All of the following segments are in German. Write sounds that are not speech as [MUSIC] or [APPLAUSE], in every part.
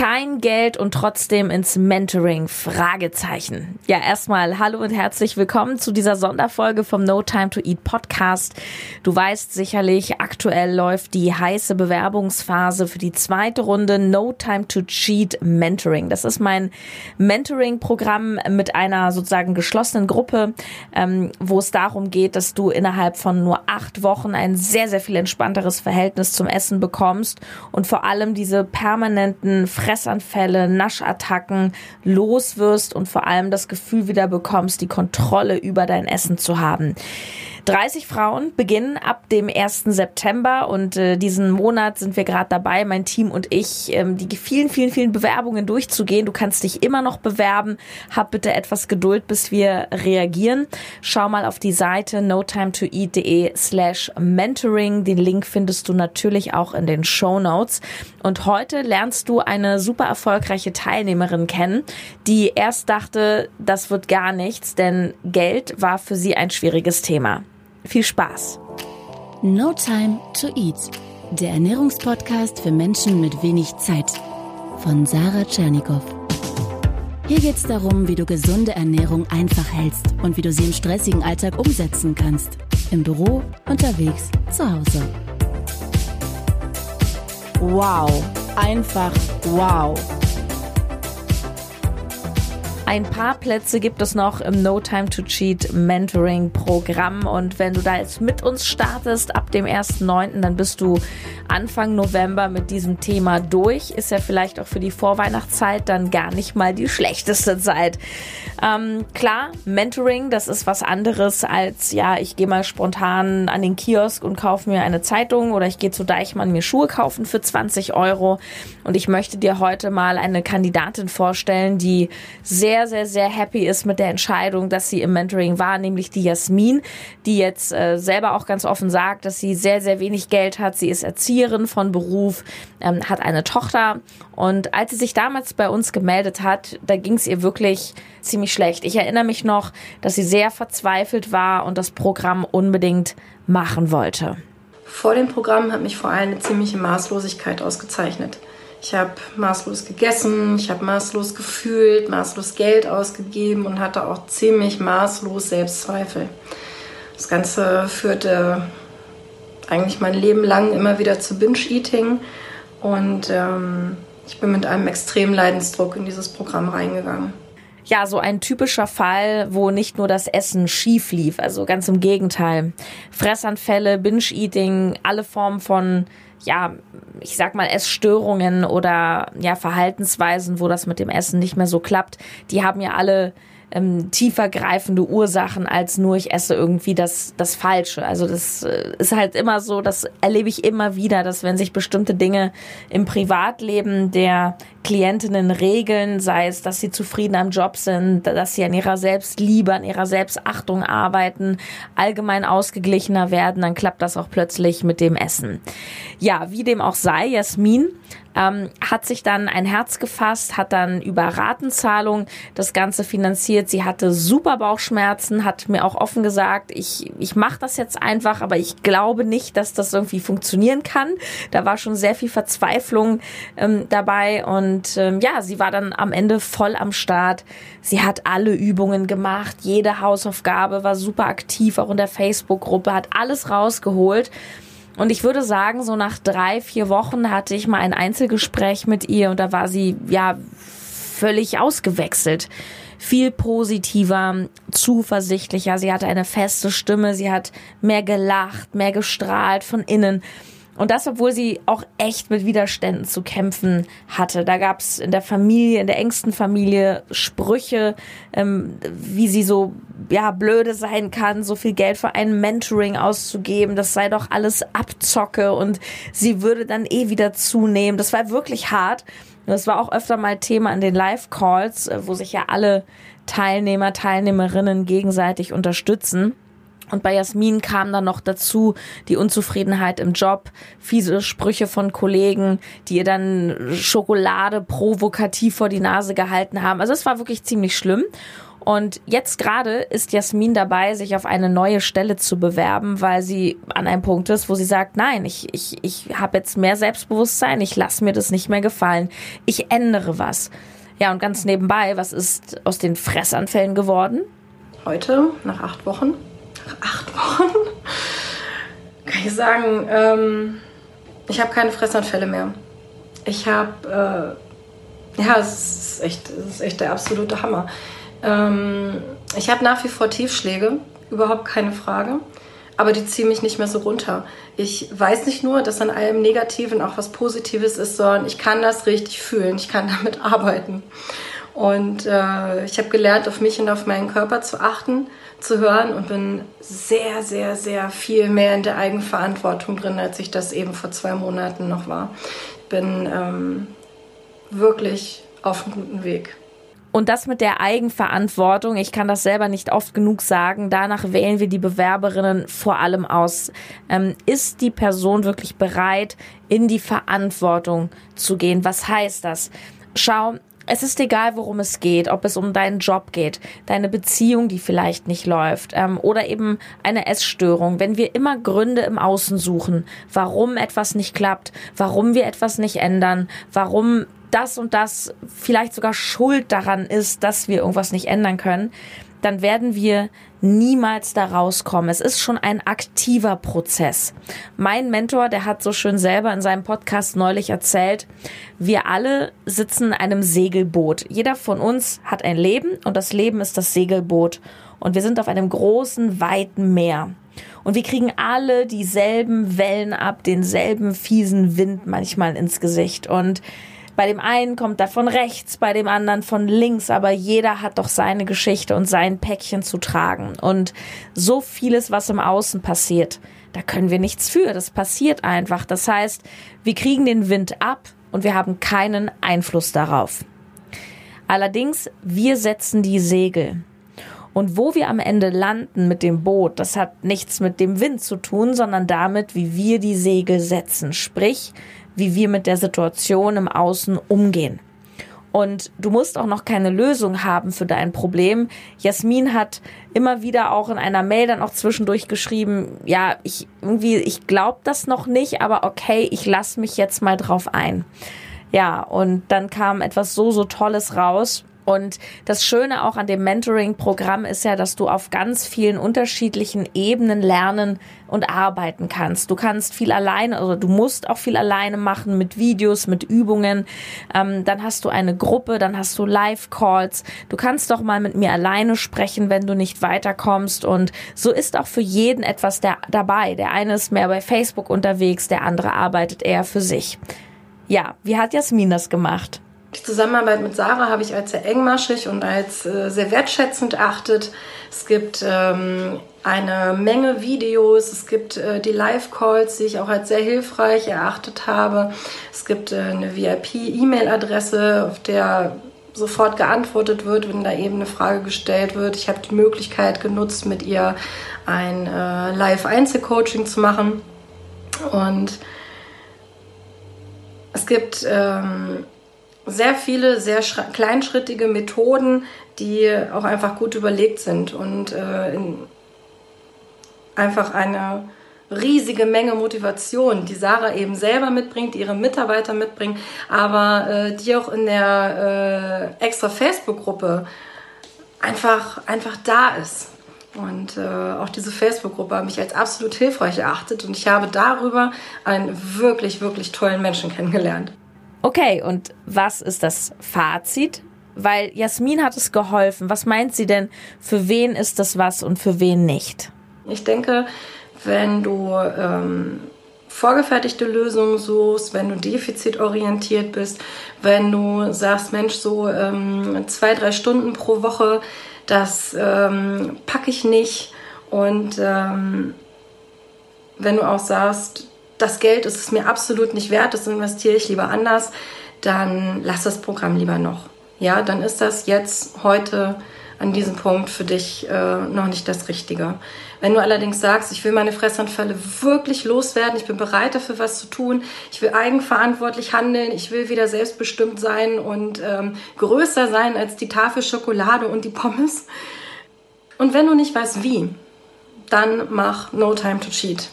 kein Geld und trotzdem ins Mentoring? Fragezeichen. Ja, erstmal hallo und herzlich willkommen zu dieser Sonderfolge vom No Time to Eat Podcast. Du weißt sicherlich, aktuell läuft die heiße Bewerbungsphase für die zweite Runde No Time to Cheat Mentoring. Das ist mein Mentoring-Programm mit einer sozusagen geschlossenen Gruppe, ähm, wo es darum geht, dass du innerhalb von nur acht Wochen ein sehr, sehr viel entspannteres Verhältnis zum Essen bekommst und vor allem diese permanenten Fressanfälle, Naschattacken los wirst und vor allem das Gefühl wieder bekommst, die Kontrolle über dein Essen zu haben. 30 Frauen beginnen ab dem 1. September und äh, diesen Monat sind wir gerade dabei, mein Team und ich, ähm, die vielen, vielen, vielen Bewerbungen durchzugehen. Du kannst dich immer noch bewerben. Hab bitte etwas Geduld, bis wir reagieren. Schau mal auf die Seite notimetoeat.de slash mentoring. Den Link findest du natürlich auch in den Show Notes. Und heute lernst du eine super erfolgreiche Teilnehmerin kennen, die erst dachte, das wird gar nichts, denn Geld war für sie ein schwieriges Thema. Viel Spaß! No Time to Eat, der Ernährungspodcast für Menschen mit wenig Zeit von Sarah Tschernikow. Hier geht es darum, wie du gesunde Ernährung einfach hältst und wie du sie im stressigen Alltag umsetzen kannst. Im Büro, unterwegs, zu Hause. Wow, einfach wow. Ein paar Plätze gibt es noch im No Time to Cheat Mentoring Programm und wenn du da jetzt mit uns startest ab dem 1.9., dann bist du Anfang November mit diesem Thema durch. Ist ja vielleicht auch für die Vorweihnachtszeit dann gar nicht mal die schlechteste Zeit. Ähm, klar, Mentoring, das ist was anderes als, ja, ich gehe mal spontan an den Kiosk und kaufe mir eine Zeitung oder ich gehe zu Deichmann mir Schuhe kaufen für 20 Euro. Und ich möchte dir heute mal eine Kandidatin vorstellen, die sehr sehr, sehr, happy ist mit der Entscheidung, dass sie im Mentoring war, nämlich die Jasmin, die jetzt äh, selber auch ganz offen sagt, dass sie sehr, sehr wenig Geld hat. Sie ist Erzieherin von Beruf, ähm, hat eine Tochter und als sie sich damals bei uns gemeldet hat, da ging es ihr wirklich ziemlich schlecht. Ich erinnere mich noch, dass sie sehr verzweifelt war und das Programm unbedingt machen wollte. Vor dem Programm hat mich vor allem eine ziemliche Maßlosigkeit ausgezeichnet. Ich habe maßlos gegessen, ich habe maßlos gefühlt, maßlos Geld ausgegeben und hatte auch ziemlich maßlos Selbstzweifel. Das Ganze führte eigentlich mein Leben lang immer wieder zu Binge-Eating. Und ähm, ich bin mit einem extremen Leidensdruck in dieses Programm reingegangen. Ja, so ein typischer Fall, wo nicht nur das Essen schief lief, also ganz im Gegenteil. Fressanfälle, Binge-Eating, alle Formen von ja, ich sag mal, Essstörungen oder ja, Verhaltensweisen, wo das mit dem Essen nicht mehr so klappt, die haben ja alle ähm, tiefergreifende Ursachen als nur ich esse irgendwie das, das Falsche. Also das äh, ist halt immer so, das erlebe ich immer wieder, dass wenn sich bestimmte Dinge im Privatleben der Klientinnen regeln, sei es, dass sie zufrieden am Job sind, dass sie an ihrer Selbstliebe, an ihrer Selbstachtung arbeiten, allgemein ausgeglichener werden, dann klappt das auch plötzlich mit dem Essen. Ja, wie dem auch sei, Jasmin ähm, hat sich dann ein Herz gefasst, hat dann über Ratenzahlung das Ganze finanziert. Sie hatte super Bauchschmerzen, hat mir auch offen gesagt, ich, ich mache das jetzt einfach, aber ich glaube nicht, dass das irgendwie funktionieren kann. Da war schon sehr viel Verzweiflung ähm, dabei und ähm, ja, sie war dann am Ende voll am Start. Sie hat alle Übungen gemacht, jede Hausaufgabe war super aktiv, auch in der Facebook-Gruppe, hat alles rausgeholt. Und ich würde sagen, so nach drei, vier Wochen hatte ich mal ein Einzelgespräch mit ihr und da war sie ja völlig ausgewechselt. Viel positiver, zuversichtlicher. Sie hatte eine feste Stimme. Sie hat mehr gelacht, mehr gestrahlt von innen. Und das, obwohl sie auch echt mit Widerständen zu kämpfen hatte. Da gab es in der Familie, in der engsten Familie Sprüche, ähm, wie sie so ja blöde sein kann, so viel Geld für ein Mentoring auszugeben. Das sei doch alles Abzocke und sie würde dann eh wieder zunehmen. Das war wirklich hart. Das war auch öfter mal Thema in den Live-Calls, äh, wo sich ja alle Teilnehmer, Teilnehmerinnen gegenseitig unterstützen. Und bei Jasmin kam dann noch dazu die Unzufriedenheit im Job, fiese Sprüche von Kollegen, die ihr dann Schokolade provokativ vor die Nase gehalten haben. Also es war wirklich ziemlich schlimm. Und jetzt gerade ist Jasmin dabei, sich auf eine neue Stelle zu bewerben, weil sie an einem Punkt ist, wo sie sagt, nein, ich, ich, ich habe jetzt mehr Selbstbewusstsein, ich lasse mir das nicht mehr gefallen, ich ändere was. Ja, und ganz nebenbei, was ist aus den Fressanfällen geworden? Heute, nach acht Wochen, acht Wochen, kann ich sagen, ähm, ich habe keine Fressanfälle mehr. Ich habe, äh, ja, es ist, echt, es ist echt der absolute Hammer. Ähm, ich habe nach wie vor Tiefschläge, überhaupt keine Frage. Aber die ziehen mich nicht mehr so runter. Ich weiß nicht nur, dass an allem Negativen auch was Positives ist, sondern ich kann das richtig fühlen. Ich kann damit [LAUGHS] arbeiten. Und äh, ich habe gelernt, auf mich und auf meinen Körper zu achten, zu hören und bin sehr, sehr, sehr viel mehr in der Eigenverantwortung drin, als ich das eben vor zwei Monaten noch war. Ich bin ähm, wirklich auf einem guten Weg. Und das mit der Eigenverantwortung, ich kann das selber nicht oft genug sagen, danach wählen wir die Bewerberinnen vor allem aus. Ähm, ist die Person wirklich bereit, in die Verantwortung zu gehen? Was heißt das? Schau, es ist egal, worum es geht, ob es um deinen Job geht, deine Beziehung, die vielleicht nicht läuft, ähm, oder eben eine Essstörung. Wenn wir immer Gründe im Außen suchen, warum etwas nicht klappt, warum wir etwas nicht ändern, warum das und das vielleicht sogar schuld daran ist, dass wir irgendwas nicht ändern können, dann werden wir niemals da rauskommen. Es ist schon ein aktiver Prozess. Mein Mentor, der hat so schön selber in seinem Podcast neulich erzählt, wir alle sitzen in einem Segelboot. Jeder von uns hat ein Leben und das Leben ist das Segelboot. Und wir sind auf einem großen, weiten Meer. Und wir kriegen alle dieselben Wellen ab, denselben fiesen Wind manchmal ins Gesicht. Und bei dem einen kommt er von rechts, bei dem anderen von links, aber jeder hat doch seine Geschichte und sein Päckchen zu tragen. Und so vieles, was im Außen passiert, da können wir nichts für. Das passiert einfach. Das heißt, wir kriegen den Wind ab und wir haben keinen Einfluss darauf. Allerdings, wir setzen die Segel. Und wo wir am Ende landen mit dem Boot, das hat nichts mit dem Wind zu tun, sondern damit, wie wir die Segel setzen. Sprich, wie wir mit der Situation im Außen umgehen. Und du musst auch noch keine Lösung haben für dein Problem. Jasmin hat immer wieder auch in einer Mail dann auch zwischendurch geschrieben, ja, ich irgendwie, ich glaube das noch nicht, aber okay, ich lasse mich jetzt mal drauf ein. Ja, und dann kam etwas so, so Tolles raus. Und das Schöne auch an dem Mentoring-Programm ist ja, dass du auf ganz vielen unterschiedlichen Ebenen lernen und arbeiten kannst. Du kannst viel alleine, also du musst auch viel alleine machen mit Videos, mit Übungen. Ähm, dann hast du eine Gruppe, dann hast du Live-Calls. Du kannst doch mal mit mir alleine sprechen, wenn du nicht weiterkommst. Und so ist auch für jeden etwas der, dabei. Der eine ist mehr bei Facebook unterwegs, der andere arbeitet eher für sich. Ja, wie hat Jasmin das gemacht? Die Zusammenarbeit mit Sarah habe ich als sehr engmaschig und als äh, sehr wertschätzend erachtet. Es gibt ähm, eine Menge Videos, es gibt äh, die Live-Calls, die ich auch als sehr hilfreich erachtet habe. Es gibt äh, eine VIP-E-Mail-Adresse, auf der sofort geantwortet wird, wenn da eben eine Frage gestellt wird. Ich habe die Möglichkeit genutzt, mit ihr ein äh, Live-Einzelcoaching zu machen. Und es gibt ähm, sehr viele, sehr kleinschrittige Methoden, die auch einfach gut überlegt sind und äh, einfach eine riesige Menge Motivation, die Sarah eben selber mitbringt, ihre Mitarbeiter mitbringt, aber äh, die auch in der äh, extra Facebook-Gruppe einfach, einfach da ist. Und äh, auch diese Facebook-Gruppe habe ich als absolut hilfreich erachtet und ich habe darüber einen wirklich, wirklich tollen Menschen kennengelernt. Okay, und was ist das Fazit? Weil Jasmin hat es geholfen. Was meint sie denn, für wen ist das was und für wen nicht? Ich denke, wenn du ähm, vorgefertigte Lösungen suchst, wenn du defizitorientiert bist, wenn du sagst, Mensch, so ähm, zwei, drei Stunden pro Woche, das ähm, packe ich nicht. Und ähm, wenn du auch sagst, das Geld ist es mir absolut nicht wert, das investiere ich lieber anders, dann lass das Programm lieber noch. Ja, dann ist das jetzt heute an diesem Punkt für dich äh, noch nicht das Richtige. Wenn du allerdings sagst, ich will meine Fressanfälle wirklich loswerden, ich bin bereit dafür was zu tun, ich will eigenverantwortlich handeln, ich will wieder selbstbestimmt sein und ähm, größer sein als die Tafel Schokolade und die Pommes. Und wenn du nicht weißt wie, dann mach No Time to Cheat.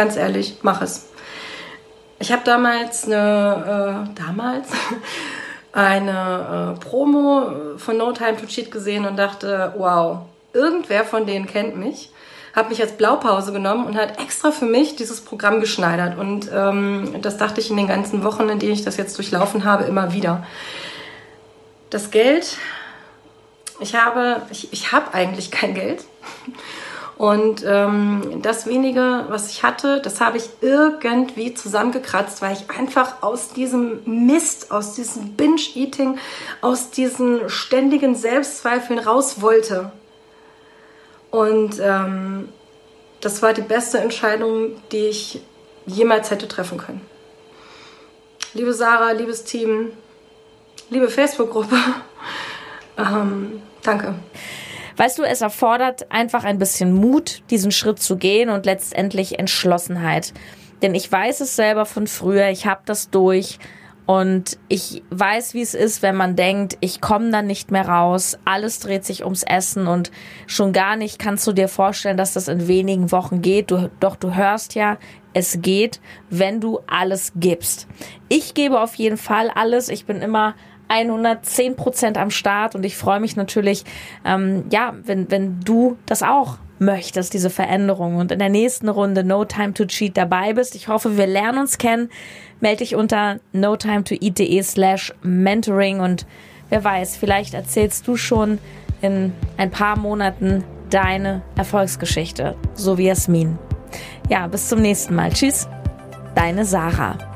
Ganz ehrlich, mach es. Ich habe damals eine, äh, damals [LAUGHS] eine äh, Promo von No Time to Cheat gesehen und dachte, wow, irgendwer von denen kennt mich. Habe mich als Blaupause genommen und hat extra für mich dieses Programm geschneidert. Und ähm, das dachte ich in den ganzen Wochen, in denen ich das jetzt durchlaufen habe, immer wieder. Das Geld, ich habe, ich, ich habe eigentlich kein Geld. [LAUGHS] Und ähm, das wenige, was ich hatte, das habe ich irgendwie zusammengekratzt, weil ich einfach aus diesem Mist, aus diesem Binge-Eating, aus diesen ständigen Selbstzweifeln raus wollte. Und ähm, das war die beste Entscheidung, die ich jemals hätte treffen können. Liebe Sarah, liebes Team, liebe Facebook-Gruppe, [LAUGHS] ähm, danke. Weißt du, es erfordert einfach ein bisschen Mut, diesen Schritt zu gehen und letztendlich Entschlossenheit. Denn ich weiß es selber von früher, ich habe das durch und ich weiß, wie es ist, wenn man denkt, ich komme dann nicht mehr raus, alles dreht sich ums Essen und schon gar nicht kannst du dir vorstellen, dass das in wenigen Wochen geht. Du, doch du hörst ja, es geht, wenn du alles gibst. Ich gebe auf jeden Fall alles. Ich bin immer 110 Prozent am Start und ich freue mich natürlich, ähm, ja, wenn, wenn du das auch möchtest, diese Veränderung und in der nächsten Runde No Time to Cheat dabei bist. Ich hoffe, wir lernen uns kennen. Melde dich unter notimetoeat.de slash mentoring und wer weiß, vielleicht erzählst du schon in ein paar Monaten deine Erfolgsgeschichte, so wie Jasmin. Ja, bis zum nächsten Mal. Tschüss, deine Sarah.